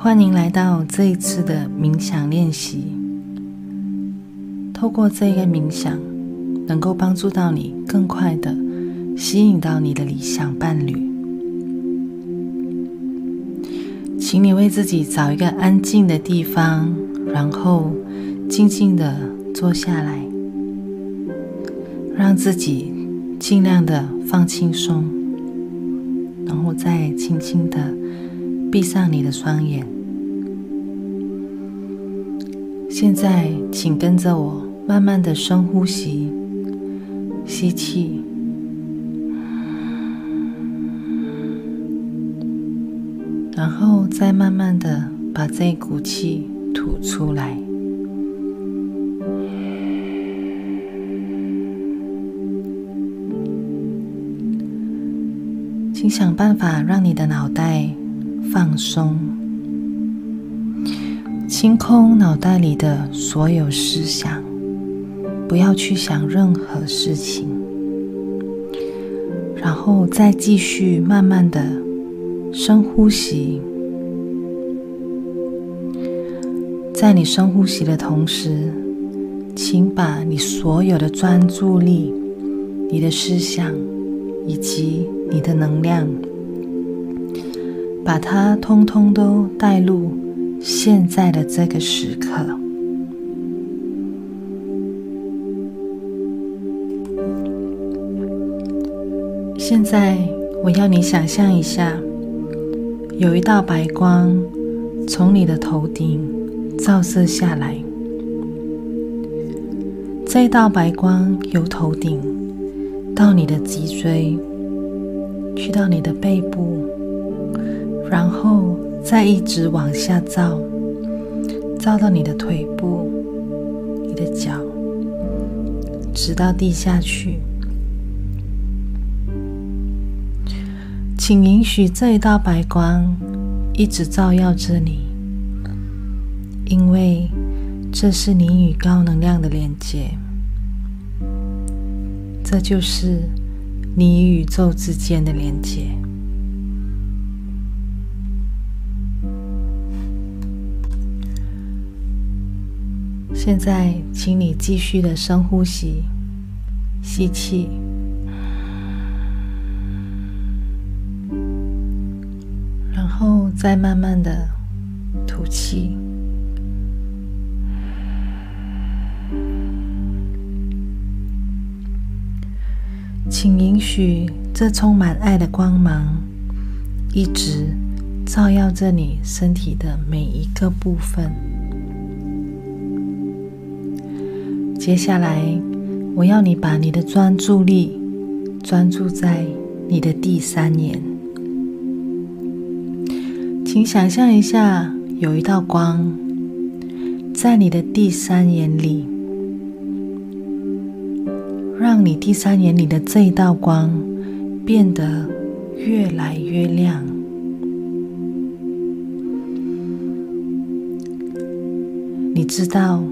欢迎来到这一次的冥想练习。透过这个冥想，能够帮助到你更快的吸引到你的理想伴侣。请你为自己找一个安静的地方，然后静静的坐下来，让自己尽量的放轻松，然后再轻轻的闭上你的双眼。现在，请跟着我，慢慢的深呼吸，吸气，然后再慢慢的把这一股气吐出来。请想办法让你的脑袋放松。清空脑袋里的所有思想，不要去想任何事情，然后再继续慢慢的深呼吸。在你深呼吸的同时，请把你所有的专注力、你的思想以及你的能量，把它通通都带入。现在的这个时刻，现在我要你想象一下，有一道白光从你的头顶照射下来。这道白光由头顶到你的脊椎，去到你的背部，再一直往下照，照到你的腿部、你的脚，直到地下去。请允许这一道白光一直照耀着你，因为这是你与高能量的连接，这就是你与宇宙之间的连接。现在，请你继续的深呼吸，吸气，然后再慢慢的吐气。请允许这充满爱的光芒一直照耀着你身体的每一个部分。接下来，我要你把你的专注力专注在你的第三眼。请想象一下，有一道光在你的第三眼里，让你第三眼里的这一道光变得越来越亮。你知道，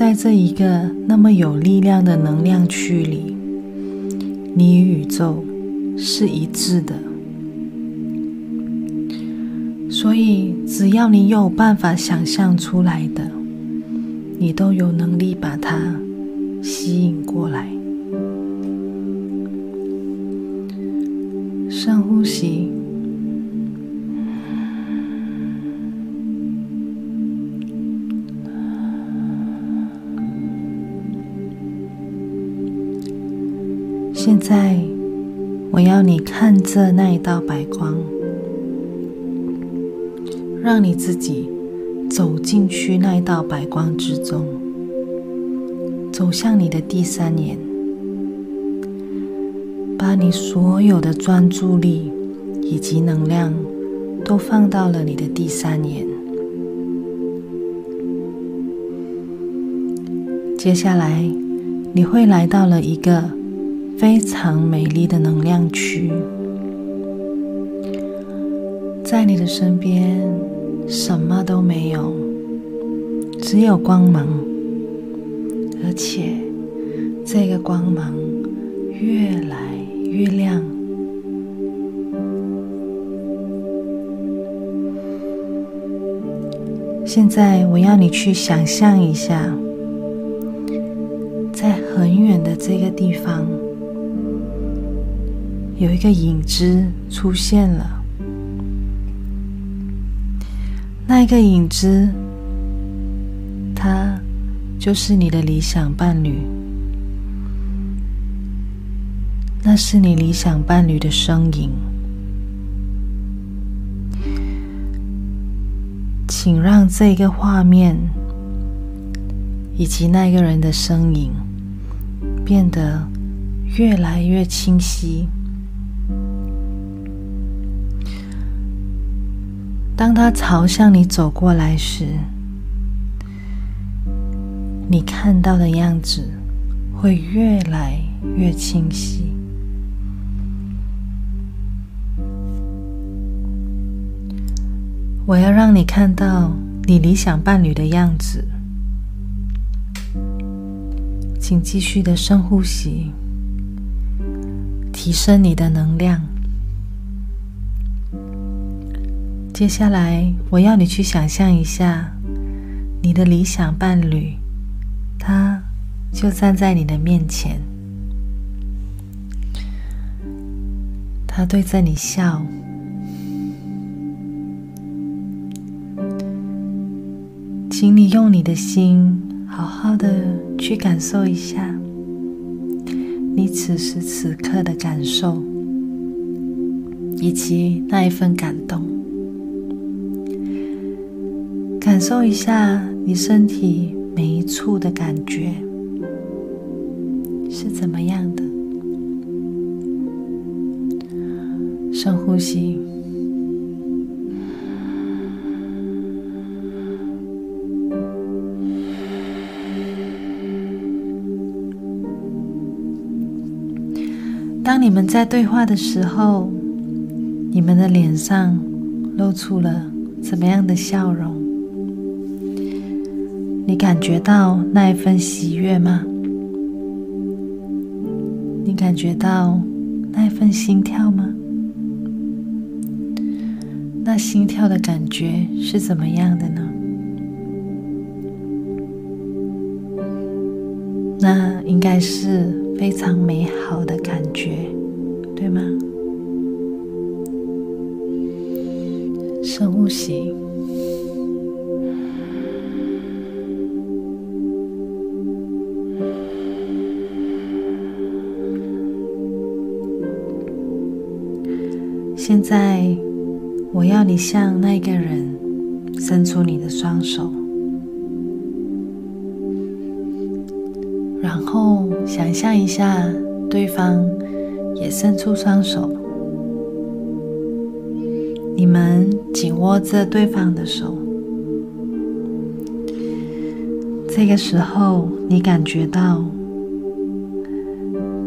在这一个那么有力量的能量区里，你与宇宙是一致的。所以，只要你有办法想象出来的，你都有能力把它吸引过来。深呼吸。现在，我要你看着那一道白光，让你自己走进去那一道白光之中，走向你的第三眼，把你所有的专注力以及能量都放到了你的第三眼。接下来，你会来到了一个。非常美丽的能量区，在你的身边，什么都没有，只有光芒，而且这个光芒越来越亮。现在我要你去想象一下，在很远的这个地方，有一个影子出现了。那一个影子，它就是你的理想伴侣，那是你理想伴侣的身影。请让这个画面以及那个人的身影变得越来越清晰。当他朝向你走过来时，你看到的样子会越来越清晰。我要让你看到你理想伴侣的样子，请继续的深呼吸，提升你的能量。接下来，我要你去想象一下，你的理想伴侣，他就站在你的面前，他对着你笑。请你用你的心，好好的去感受一下你此时此刻的感受，以及那一份感动。感受一下你身体每一处的感觉是怎么样的。深呼吸。当你们在对话的时候，你们的脸上露出了怎么样的笑容？你感觉到那一份喜悦吗？你感觉到那一份心跳吗？那心跳的感觉是怎么样的呢？那应该是。非常美好的感觉，对吗？深呼吸。现在，我要你向那个人伸出你的双手。然后想象一下，对方也伸出双手，你们紧握着对方的手。这个时候，你感觉到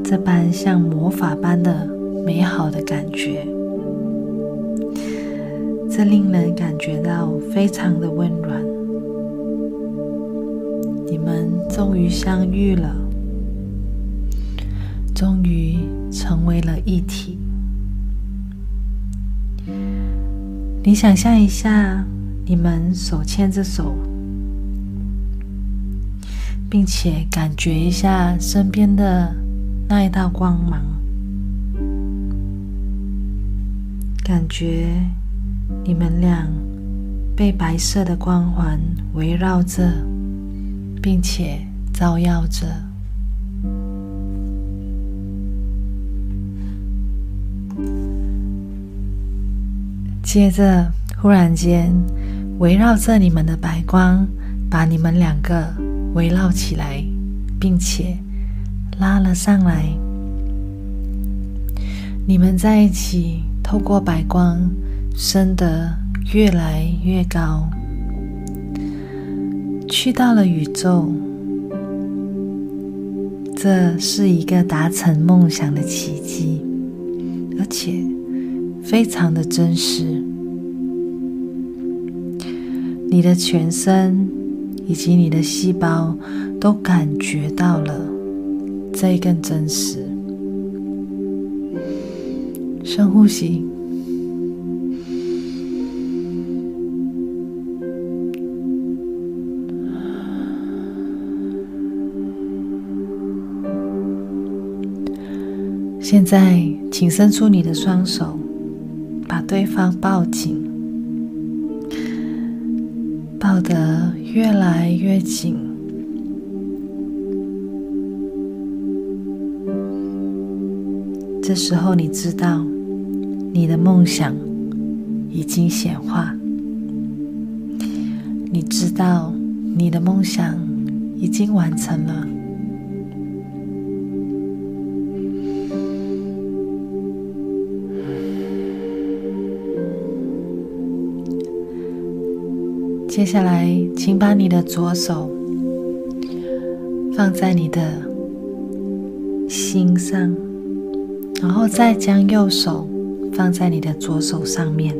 这般像魔法般的美好的感觉，这令人感觉到非常的温暖。你们终于相遇了，终于成为了一体。你想象一下，你们手牵着手，并且感觉一下身边的那一道光芒，感觉你们俩被白色的光环围绕着。并且照耀着。接着，忽然间，围绕着你们的白光把你们两个围绕起来，并且拉了上来。你们在一起，透过白光升得越来越高。去到了宇宙，这是一个达成梦想的奇迹，而且非常的真实。你的全身以及你的细胞都感觉到了这一更真实。深呼吸。现在，请伸出你的双手，把对方抱紧，抱得越来越紧。这时候，你知道你的梦想已经显化，你知道你的梦想已经完成了。接下来，请把你的左手放在你的心上，然后再将右手放在你的左手上面。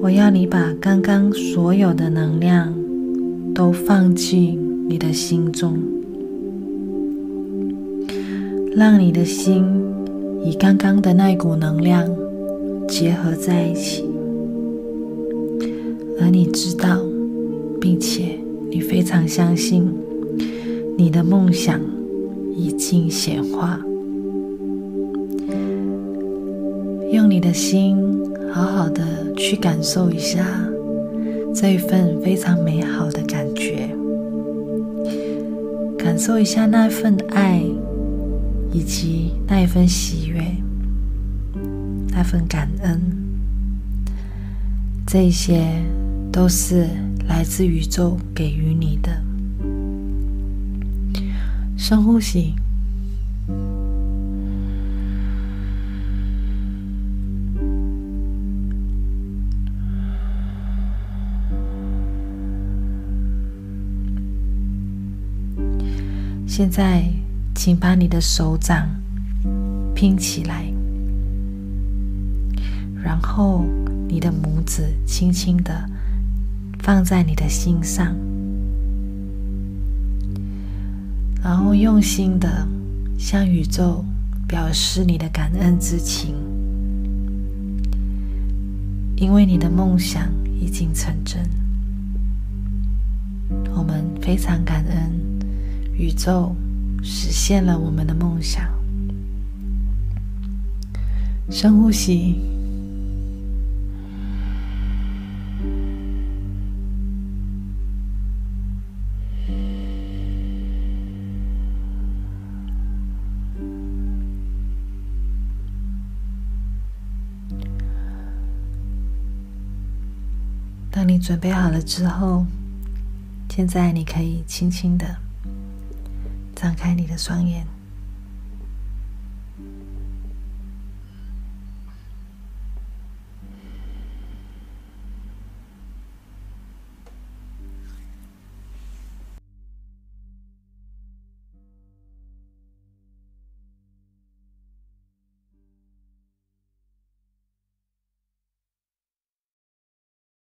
我要你把刚刚所有的能量都放进你的心中，让你的心与刚刚的那股能量结合在一起。而你知道，并且你非常相信，你的梦想已经显化。用你的心，好好的去感受一下这一份非常美好的感觉，感受一下那份爱，以及那一份喜悦，那份感恩，这些。都是来自宇宙给予你的。深呼吸，现在，请把你的手掌拼起来，然后你的拇指轻轻的。放在你的心上，然后用心的向宇宙表示你的感恩之情，因为你的梦想已经成真。我们非常感恩宇宙实现了我们的梦想。深呼吸。准备好了之后，现在你可以轻轻的张开你的双眼。